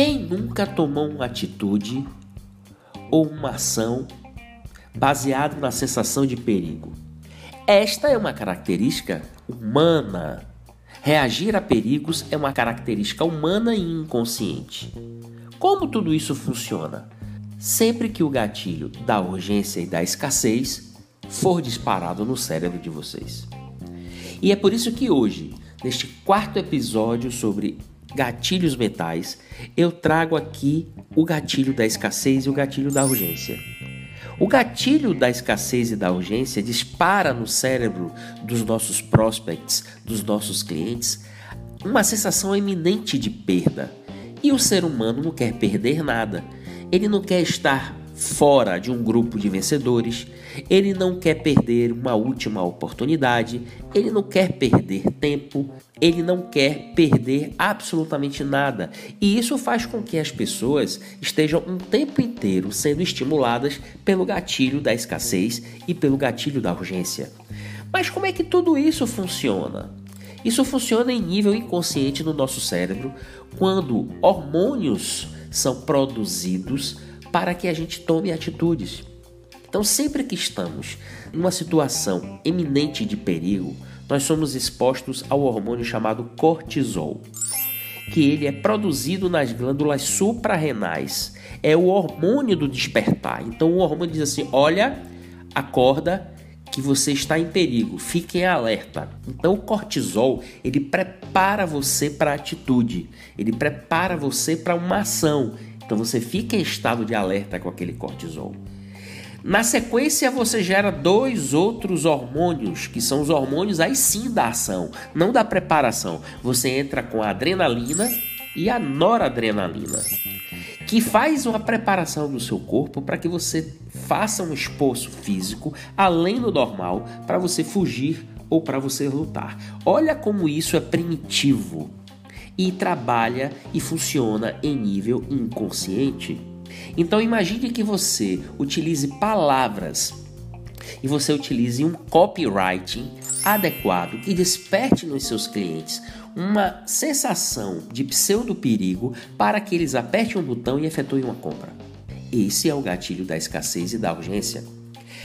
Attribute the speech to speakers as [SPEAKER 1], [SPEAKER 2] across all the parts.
[SPEAKER 1] Quem nunca tomou uma atitude ou uma ação baseada na sensação de perigo? Esta é uma característica humana. Reagir a perigos é uma característica humana e inconsciente. Como tudo isso funciona? Sempre que o gatilho da urgência e da escassez for disparado no cérebro de vocês. E é por isso que hoje, neste quarto episódio sobre gatilhos mentais, eu trago aqui o gatilho da escassez e o gatilho da urgência. O gatilho da escassez e da urgência dispara no cérebro dos nossos prospects, dos nossos clientes, uma sensação iminente de perda. E o ser humano não quer perder nada. Ele não quer estar fora de um grupo de vencedores, ele não quer perder uma última oportunidade, ele não quer perder tempo, ele não quer perder absolutamente nada. E isso faz com que as pessoas estejam um tempo inteiro sendo estimuladas pelo gatilho da escassez e pelo gatilho da urgência. Mas como é que tudo isso funciona? Isso funciona em nível inconsciente no nosso cérebro quando hormônios são produzidos para que a gente tome atitudes. Então, sempre que estamos em uma situação eminente de perigo, nós somos expostos ao hormônio chamado cortisol, que ele é produzido nas glândulas suprarrenais. É o hormônio do despertar. Então, o hormônio diz assim: olha, acorda que você está em perigo, fique em alerta. Então, o cortisol ele prepara você para a atitude, ele prepara você para uma ação, então você fica em estado de alerta com aquele cortisol. Na sequência, você gera dois outros hormônios, que são os hormônios aí sim da ação, não da preparação. Você entra com a adrenalina e a noradrenalina, que faz uma preparação do seu corpo para que você faça um esforço físico além do normal para você fugir ou para você lutar. Olha como isso é primitivo e trabalha e funciona em nível inconsciente. Então imagine que você utilize palavras e você utilize um copywriting adequado que desperte nos seus clientes uma sensação de pseudo perigo para que eles apertem um botão e efetuem uma compra. Esse é o gatilho da escassez e da urgência.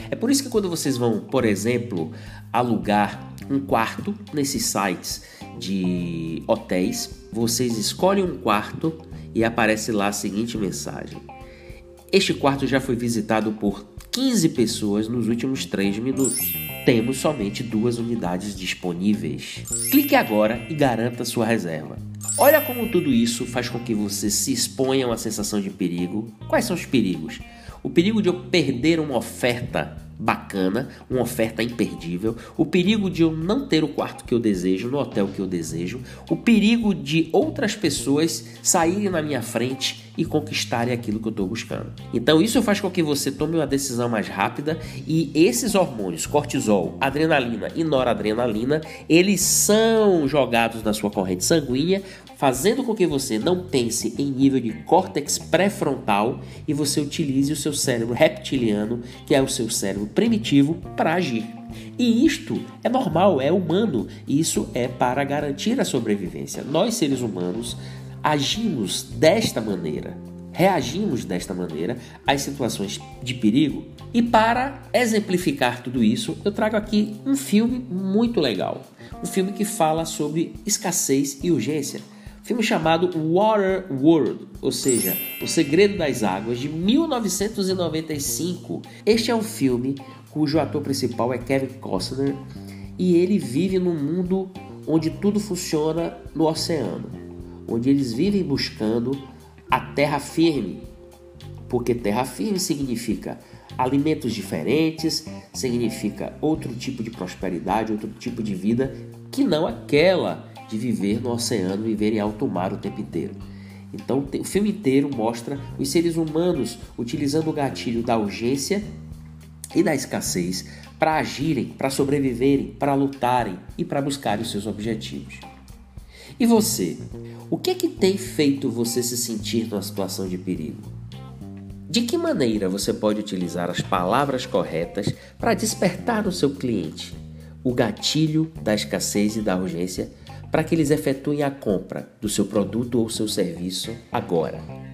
[SPEAKER 1] É por isso que quando vocês vão, por exemplo, alugar um quarto nesses sites de hotéis, vocês escolhem um quarto e aparece lá a seguinte mensagem: Este quarto já foi visitado por 15 pessoas nos últimos 3 minutos. Temos somente duas unidades disponíveis. Clique agora e garanta sua reserva. Olha como tudo isso faz com que você se exponha a uma sensação de perigo. Quais são os perigos? O perigo de eu perder uma oferta bacana, uma oferta imperdível, o perigo de eu não ter o quarto que eu desejo, no hotel que eu desejo, o perigo de outras pessoas saírem na minha frente e conquistarem aquilo que eu estou buscando. Então isso faz com que você tome uma decisão mais rápida e esses hormônios, cortisol, adrenalina e noradrenalina, eles são jogados na sua corrente sanguínea fazendo com que você não pense em nível de córtex pré-frontal e você utilize o seu cérebro reptiliano, que é o seu cérebro primitivo, para agir. E isto é normal, é humano, isso é para garantir a sobrevivência. Nós, seres humanos, agimos desta maneira, reagimos desta maneira às situações de perigo. E para exemplificar tudo isso, eu trago aqui um filme muito legal. Um filme que fala sobre escassez e urgência filme chamado Water World, ou seja, O Segredo das Águas, de 1995. Este é um filme cujo ator principal é Kevin Costner e ele vive num mundo onde tudo funciona no oceano, onde eles vivem buscando a terra firme, porque terra firme significa alimentos diferentes, significa outro tipo de prosperidade, outro tipo de vida que não aquela de viver no oceano, viver em alto mar o tempo inteiro. Então, o filme inteiro mostra os seres humanos utilizando o gatilho da urgência e da escassez para agirem, para sobreviverem, para lutarem e para buscarem os seus objetivos. E você? O que é que tem feito você se sentir numa situação de perigo? De que maneira você pode utilizar as palavras corretas para despertar no seu cliente o gatilho da escassez e da urgência para que eles efetuem a compra do seu produto ou seu serviço agora.